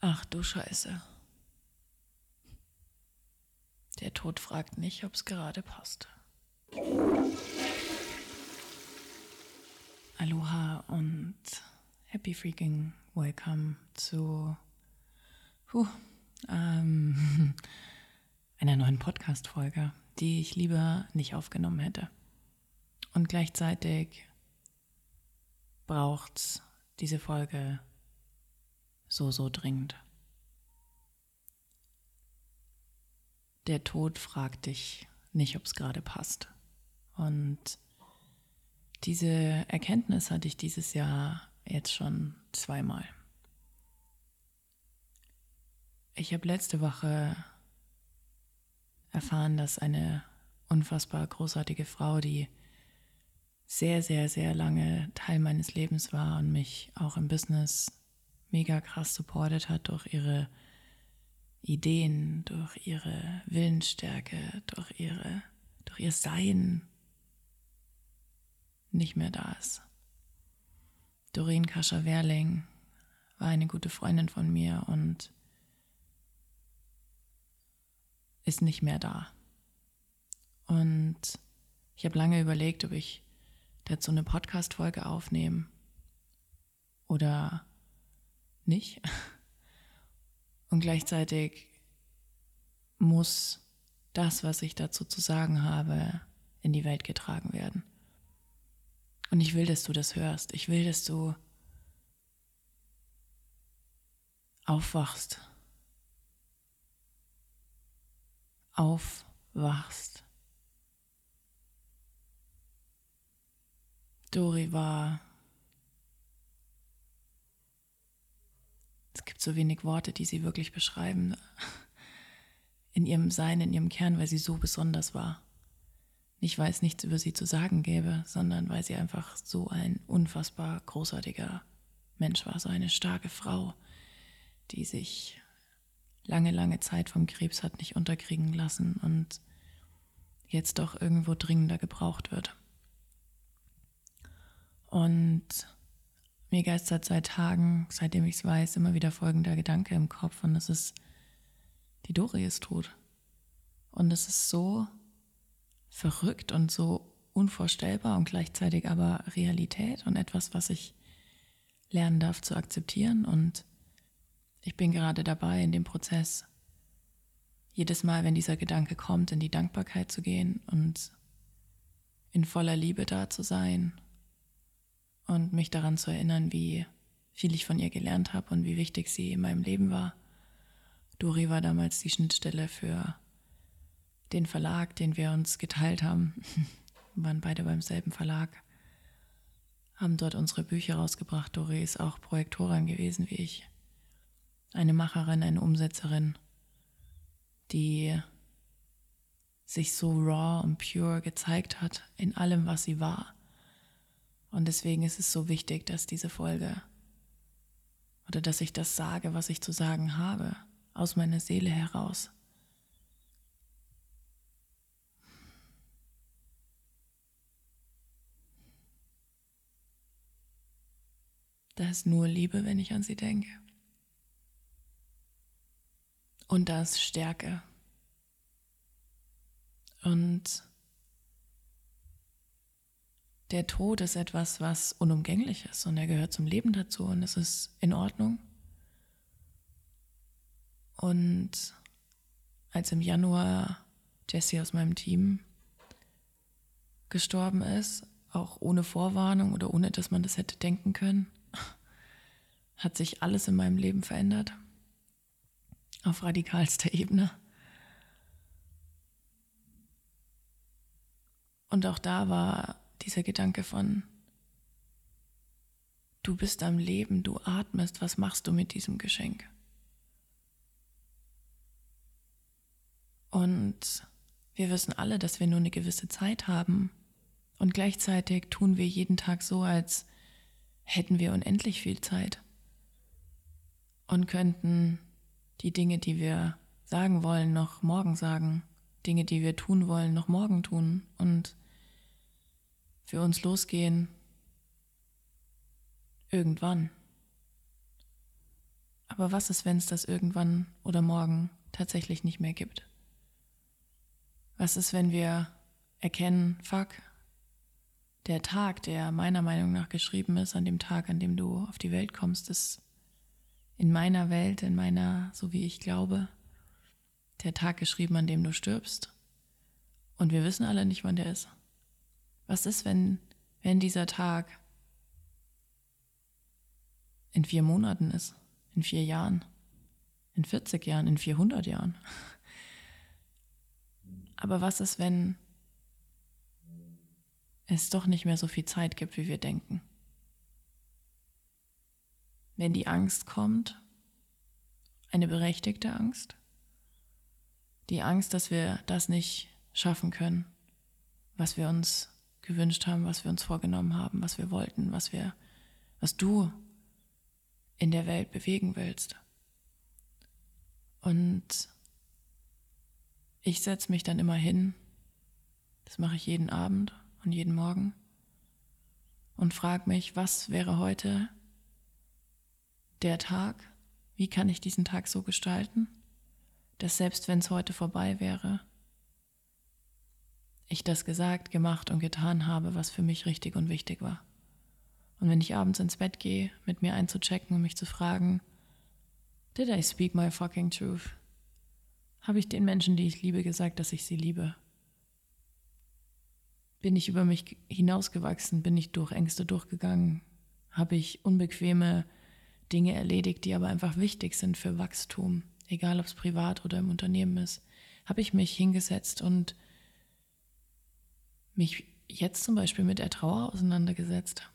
Ach du Scheiße. Der Tod fragt nicht, ob es gerade passt. Aloha und happy freaking welcome zu puh, ähm, einer neuen Podcast-Folge, die ich lieber nicht aufgenommen hätte. Und gleichzeitig braucht diese Folge so, so dringend. Der Tod fragt dich nicht, ob es gerade passt. Und diese Erkenntnis hatte ich dieses Jahr jetzt schon zweimal. Ich habe letzte Woche erfahren, dass eine unfassbar großartige Frau, die sehr, sehr, sehr lange Teil meines Lebens war und mich auch im Business mega krass supportet hat durch ihre Ideen, durch ihre Willensstärke, durch ihre, durch ihr Sein nicht mehr da ist. Doreen Kascher-Werling war eine gute Freundin von mir und ist nicht mehr da. Und ich habe lange überlegt, ob ich dazu eine Podcast-Folge aufnehme oder nicht. Und gleichzeitig muss das, was ich dazu zu sagen habe, in die Welt getragen werden. Und ich will, dass du das hörst. Ich will, dass du aufwachst. Aufwachst. Dori war gibt so wenig Worte, die sie wirklich beschreiben. In ihrem Sein, in ihrem Kern, weil sie so besonders war. Nicht, weil es nichts über sie zu sagen gäbe, sondern weil sie einfach so ein unfassbar großartiger Mensch war, so eine starke Frau, die sich lange, lange Zeit vom Krebs hat nicht unterkriegen lassen und jetzt doch irgendwo dringender gebraucht wird. Und mir geistert seit Tagen, seitdem ich es weiß, immer wieder folgender Gedanke im Kopf und das ist, die Dori ist tot. Und es ist so verrückt und so unvorstellbar und gleichzeitig aber Realität und etwas, was ich lernen darf zu akzeptieren. Und ich bin gerade dabei, in dem Prozess, jedes Mal, wenn dieser Gedanke kommt, in die Dankbarkeit zu gehen und in voller Liebe da zu sein und mich daran zu erinnern, wie viel ich von ihr gelernt habe und wie wichtig sie in meinem Leben war. Dori war damals die Schnittstelle für den Verlag, den wir uns geteilt haben. Wir waren beide beim selben Verlag, haben dort unsere Bücher rausgebracht. Dori ist auch Projektorin gewesen wie ich. Eine Macherin, eine Umsetzerin, die sich so raw und pure gezeigt hat in allem, was sie war und deswegen ist es so wichtig, dass diese Folge oder dass ich das sage, was ich zu sagen habe, aus meiner Seele heraus. Da ist nur Liebe, wenn ich an sie denke. Und da ist Stärke. Und der Tod ist etwas, was unumgänglich ist und er gehört zum Leben dazu und es ist in Ordnung. Und als im Januar Jesse aus meinem Team gestorben ist, auch ohne Vorwarnung oder ohne dass man das hätte denken können, hat sich alles in meinem Leben verändert. Auf radikalster Ebene. Und auch da war dieser Gedanke von, du bist am Leben, du atmest, was machst du mit diesem Geschenk? Und wir wissen alle, dass wir nur eine gewisse Zeit haben. Und gleichzeitig tun wir jeden Tag so, als hätten wir unendlich viel Zeit. Und könnten die Dinge, die wir sagen wollen, noch morgen sagen. Dinge, die wir tun wollen, noch morgen tun. Und für uns losgehen irgendwann. Aber was ist, wenn es das irgendwann oder morgen tatsächlich nicht mehr gibt? Was ist, wenn wir erkennen, fuck, der Tag, der meiner Meinung nach geschrieben ist, an dem Tag, an dem du auf die Welt kommst, ist in meiner Welt, in meiner, so wie ich glaube, der Tag geschrieben, an dem du stirbst. Und wir wissen alle nicht, wann der ist. Was ist, wenn, wenn dieser Tag in vier Monaten ist, in vier Jahren, in 40 Jahren, in 400 Jahren? Aber was ist, wenn es doch nicht mehr so viel Zeit gibt, wie wir denken? Wenn die Angst kommt, eine berechtigte Angst, die Angst, dass wir das nicht schaffen können, was wir uns gewünscht haben, was wir uns vorgenommen haben, was wir wollten, was wir, was du in der Welt bewegen willst. Und ich setze mich dann immer hin, das mache ich jeden Abend und jeden Morgen, und frage mich, was wäre heute der Tag, wie kann ich diesen Tag so gestalten, dass selbst wenn es heute vorbei wäre, ich das gesagt, gemacht und getan habe, was für mich richtig und wichtig war. Und wenn ich abends ins Bett gehe, mit mir einzuchecken und mich zu fragen, did I speak my fucking truth? Habe ich den Menschen, die ich liebe, gesagt, dass ich sie liebe? Bin ich über mich hinausgewachsen? Bin ich durch Ängste durchgegangen? Habe ich unbequeme Dinge erledigt, die aber einfach wichtig sind für Wachstum, egal ob es privat oder im Unternehmen ist? Habe ich mich hingesetzt und mich jetzt zum Beispiel mit der Trauer auseinandergesetzt?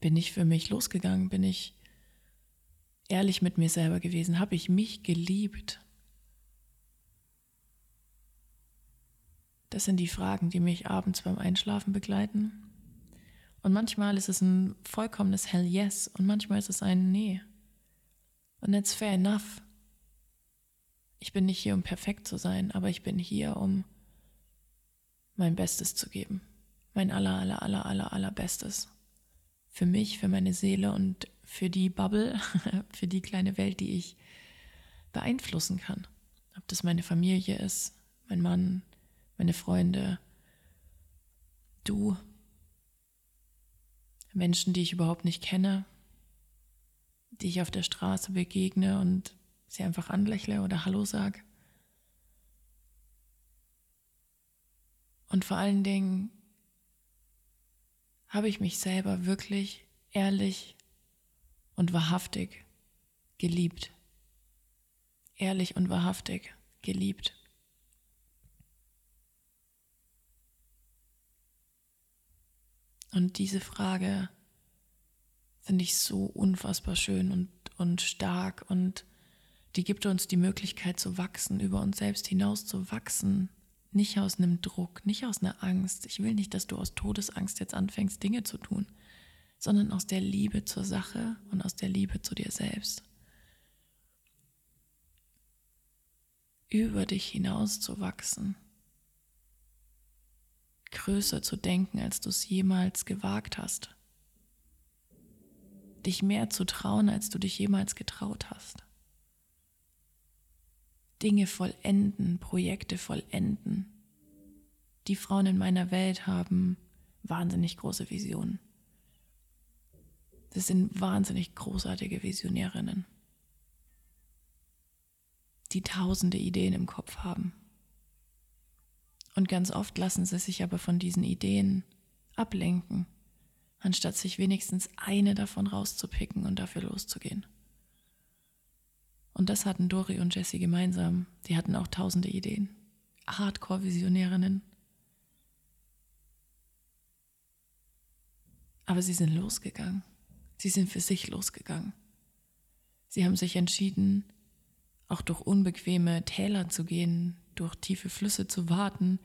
Bin ich für mich losgegangen? Bin ich ehrlich mit mir selber gewesen? Habe ich mich geliebt? Das sind die Fragen, die mich abends beim Einschlafen begleiten. Und manchmal ist es ein vollkommenes Hell Yes und manchmal ist es ein Nee. Und that's fair enough. Ich bin nicht hier, um perfekt zu sein, aber ich bin hier, um mein Bestes zu geben. Mein aller, aller, aller, aller, aller Bestes. Für mich, für meine Seele und für die Bubble, für die kleine Welt, die ich beeinflussen kann. Ob das meine Familie ist, mein Mann, meine Freunde, du, Menschen, die ich überhaupt nicht kenne, die ich auf der Straße begegne und sie einfach anlächle oder Hallo sag. Und vor allen Dingen habe ich mich selber wirklich ehrlich und wahrhaftig geliebt. Ehrlich und wahrhaftig geliebt. Und diese Frage finde ich so unfassbar schön und, und stark und die gibt uns die Möglichkeit zu wachsen, über uns selbst hinaus zu wachsen, nicht aus einem Druck, nicht aus einer Angst. Ich will nicht, dass du aus Todesangst jetzt anfängst, Dinge zu tun, sondern aus der Liebe zur Sache und aus der Liebe zu dir selbst. Über dich hinaus zu wachsen, größer zu denken, als du es jemals gewagt hast, dich mehr zu trauen, als du dich jemals getraut hast. Dinge vollenden, Projekte vollenden. Die Frauen in meiner Welt haben wahnsinnig große Visionen. Das sind wahnsinnig großartige Visionärinnen, die tausende Ideen im Kopf haben. Und ganz oft lassen sie sich aber von diesen Ideen ablenken, anstatt sich wenigstens eine davon rauszupicken und dafür loszugehen. Und das hatten Dori und Jessie gemeinsam. Die hatten auch tausende Ideen. Hardcore-Visionärinnen. Aber sie sind losgegangen. Sie sind für sich losgegangen. Sie haben sich entschieden, auch durch unbequeme Täler zu gehen, durch tiefe Flüsse zu warten,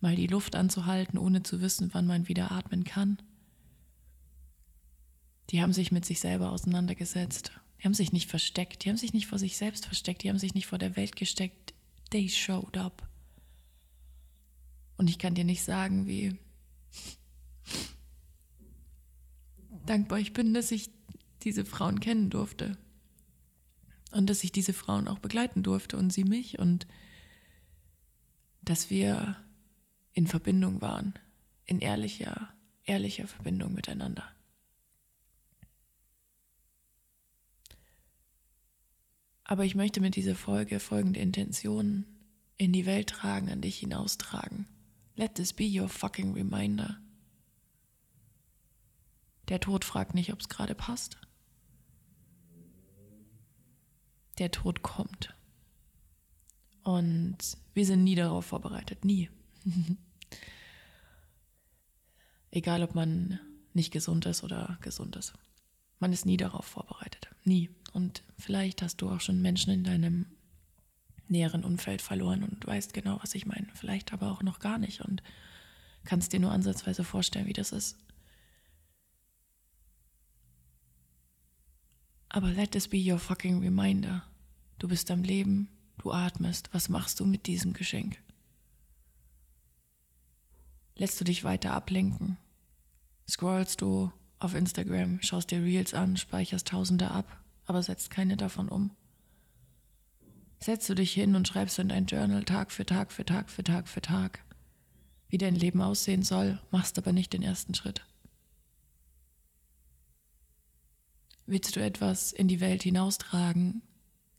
mal die Luft anzuhalten, ohne zu wissen, wann man wieder atmen kann. Die haben sich mit sich selber auseinandergesetzt die haben sich nicht versteckt, die haben sich nicht vor sich selbst versteckt, die haben sich nicht vor der Welt gesteckt. They showed up. Und ich kann dir nicht sagen, wie dankbar ich bin, dass ich diese Frauen kennen durfte. Und dass ich diese Frauen auch begleiten durfte und sie mich und dass wir in Verbindung waren, in ehrlicher, ehrlicher Verbindung miteinander. Aber ich möchte mit dieser Folge folgende Intentionen in die Welt tragen, an dich hinaustragen. Let this be your fucking reminder. Der Tod fragt nicht, ob es gerade passt. Der Tod kommt. Und wir sind nie darauf vorbereitet, nie. Egal, ob man nicht gesund ist oder gesund ist. Man ist nie darauf vorbereitet. Nie. Und vielleicht hast du auch schon Menschen in deinem näheren Umfeld verloren und weißt genau, was ich meine. Vielleicht aber auch noch gar nicht und kannst dir nur ansatzweise vorstellen, wie das ist. Aber let this be your fucking reminder. Du bist am Leben, du atmest. Was machst du mit diesem Geschenk? Lässt du dich weiter ablenken? Scrollst du auf Instagram, schaust dir Reels an, speicherst Tausende ab, aber setzt keine davon um? Setzt du dich hin und schreibst in dein Journal Tag für Tag für Tag für Tag für Tag, wie dein Leben aussehen soll, machst aber nicht den ersten Schritt. Willst du etwas in die Welt hinaustragen,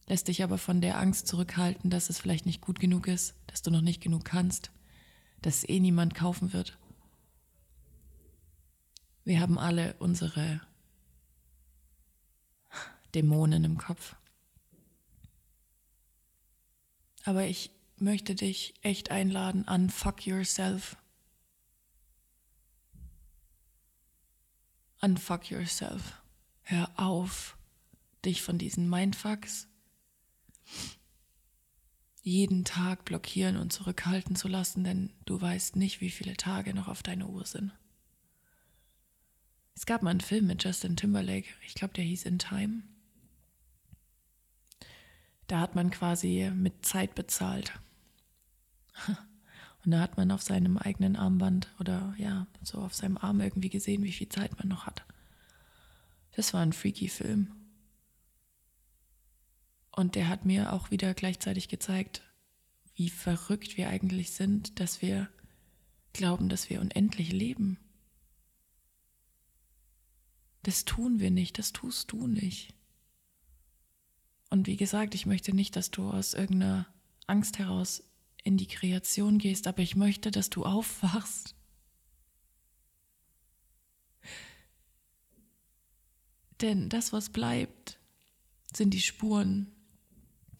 lässt dich aber von der Angst zurückhalten, dass es vielleicht nicht gut genug ist, dass du noch nicht genug kannst, dass es eh niemand kaufen wird. Wir haben alle unsere Dämonen im Kopf. Aber ich möchte dich echt einladen, unfuck yourself. Unfuck yourself. Hör auf, dich von diesen Mindfucks jeden Tag blockieren und zurückhalten zu lassen, denn du weißt nicht, wie viele Tage noch auf deiner Uhr sind. Es gab mal einen Film mit Justin Timberlake, ich glaube, der hieß In Time. Da hat man quasi mit Zeit bezahlt. Und da hat man auf seinem eigenen Armband oder ja, so auf seinem Arm irgendwie gesehen, wie viel Zeit man noch hat. Das war ein freaky Film. Und der hat mir auch wieder gleichzeitig gezeigt, wie verrückt wir eigentlich sind, dass wir glauben, dass wir unendlich leben. Das tun wir nicht, das tust du nicht. Und wie gesagt, ich möchte nicht, dass du aus irgendeiner Angst heraus in die Kreation gehst, aber ich möchte, dass du aufwachst. Denn das, was bleibt, sind die Spuren,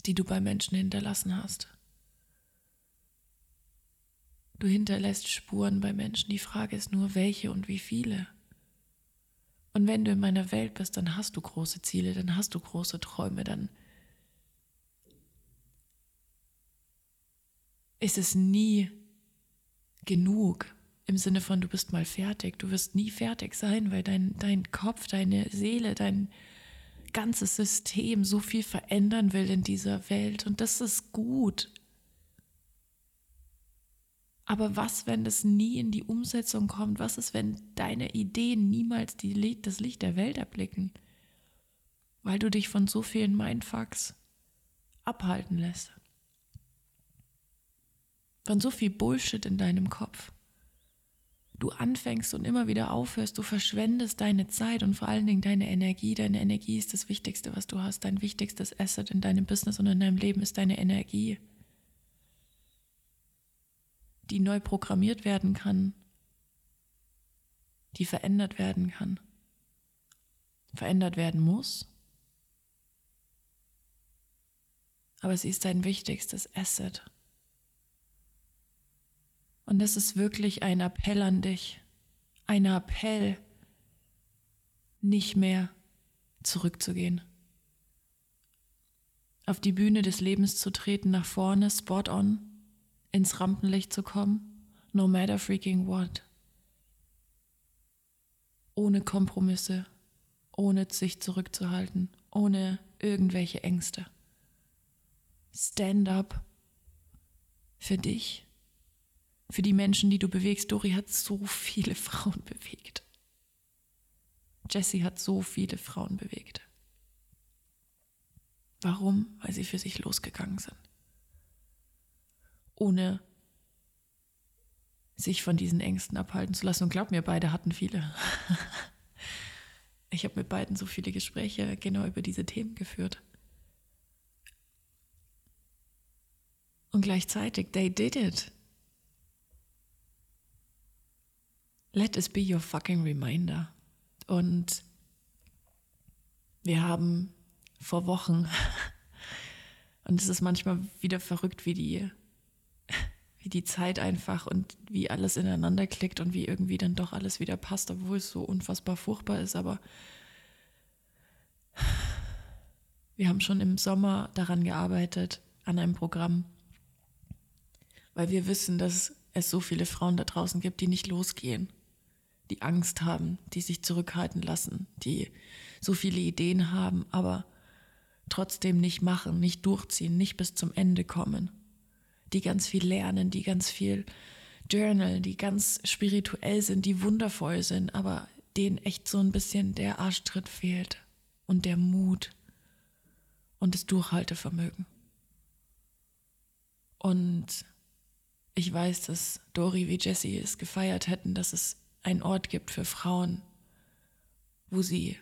die du bei Menschen hinterlassen hast. Du hinterlässt Spuren bei Menschen. Die Frage ist nur, welche und wie viele. Und wenn du in meiner Welt bist, dann hast du große Ziele, dann hast du große Träume, dann ist es nie genug im Sinne von, du bist mal fertig. Du wirst nie fertig sein, weil dein, dein Kopf, deine Seele, dein, ganzes System so viel verändern will in dieser Welt und das ist gut. Aber was, wenn das nie in die Umsetzung kommt? Was ist, wenn deine Ideen niemals die, das Licht der Welt erblicken? Weil du dich von so vielen Mindfucks abhalten lässt. Von so viel Bullshit in deinem Kopf du anfängst und immer wieder aufhörst, du verschwendest deine Zeit und vor allen Dingen deine Energie. Deine Energie ist das Wichtigste, was du hast. Dein wichtigstes Asset in deinem Business und in deinem Leben ist deine Energie, die neu programmiert werden kann, die verändert werden kann, verändert werden muss. Aber sie ist dein wichtigstes Asset. Und das ist wirklich ein Appell an dich. Ein Appell, nicht mehr zurückzugehen. Auf die Bühne des Lebens zu treten, nach vorne, spot on, ins Rampenlicht zu kommen, no matter freaking what. Ohne Kompromisse, ohne sich zurückzuhalten, ohne irgendwelche Ängste. Stand up für dich für die Menschen, die du bewegst. Dori hat so viele Frauen bewegt. Jessie hat so viele Frauen bewegt. Warum? Weil sie für sich losgegangen sind. Ohne sich von diesen Ängsten abhalten zu lassen. Und glaub mir, beide hatten viele. ich habe mit beiden so viele Gespräche genau über diese Themen geführt. Und gleichzeitig, they did it. Let us be your fucking reminder. Und wir haben vor Wochen, und es ist manchmal wieder verrückt, wie die, wie die Zeit einfach und wie alles ineinander klickt und wie irgendwie dann doch alles wieder passt, obwohl es so unfassbar furchtbar ist. Aber wir haben schon im Sommer daran gearbeitet, an einem Programm, weil wir wissen, dass es so viele Frauen da draußen gibt, die nicht losgehen, die Angst haben, die sich zurückhalten lassen, die so viele Ideen haben, aber trotzdem nicht machen, nicht durchziehen, nicht bis zum Ende kommen, die ganz viel lernen, die ganz viel journal, die ganz spirituell sind, die wundervoll sind, aber denen echt so ein bisschen der Arschtritt fehlt und der Mut und das Durchhaltevermögen. Und ich weiß, dass Dori wie Jessie es gefeiert hätten, dass es einen Ort gibt für Frauen, wo sie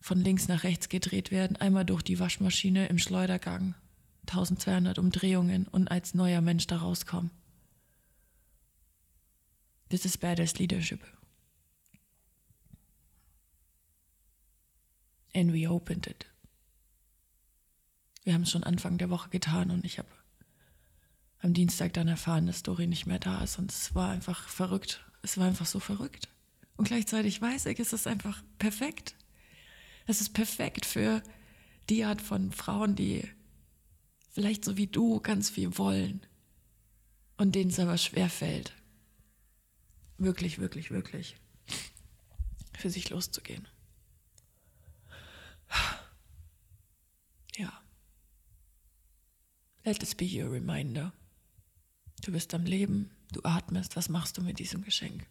von links nach rechts gedreht werden, einmal durch die Waschmaschine im Schleudergang, 1200 Umdrehungen und als neuer Mensch da rauskommen. This is badass leadership. And we opened it. Wir haben es schon Anfang der Woche getan und ich habe am Dienstag dann erfahren, dass Dori nicht mehr da ist und es war einfach verrückt. Es war einfach so verrückt. Und gleichzeitig weiß ich, es ist einfach perfekt. Es ist perfekt für die Art von Frauen, die vielleicht so wie du ganz viel wollen und denen es aber schwer fällt. Wirklich, wirklich, wirklich für sich loszugehen. Ja. Let this be your reminder. Du bist am Leben, du atmest, was machst du mit diesem Geschenk?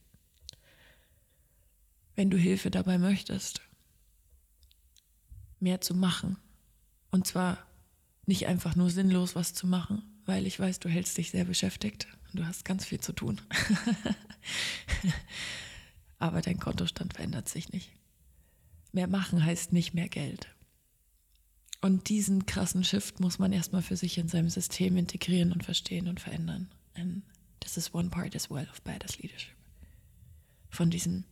Wenn du Hilfe dabei möchtest, mehr zu machen. Und zwar nicht einfach nur sinnlos was zu machen, weil ich weiß, du hältst dich sehr beschäftigt und du hast ganz viel zu tun. Aber dein Kontostand verändert sich nicht. Mehr machen heißt nicht mehr Geld. Und diesen krassen Shift muss man erstmal für sich in seinem System integrieren und verstehen und verändern. And this is one part as well of badass leadership. Von diesem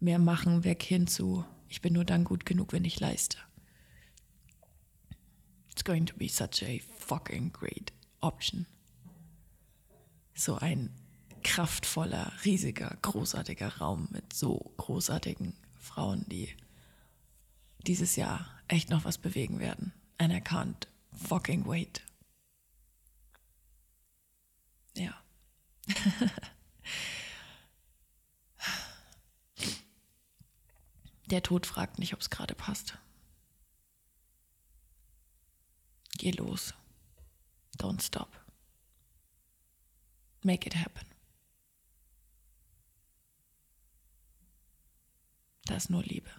mehr machen weg hin zu ich bin nur dann gut genug, wenn ich leiste. It's going to be such a fucking great option. So ein kraftvoller, riesiger, großartiger Raum mit so großartigen Frauen, die dieses Jahr echt noch was bewegen werden. And I can't fucking wait. Ja. Der Tod fragt nicht, ob es gerade passt. Geh los. Don't stop. Make it happen. Da ist nur Liebe.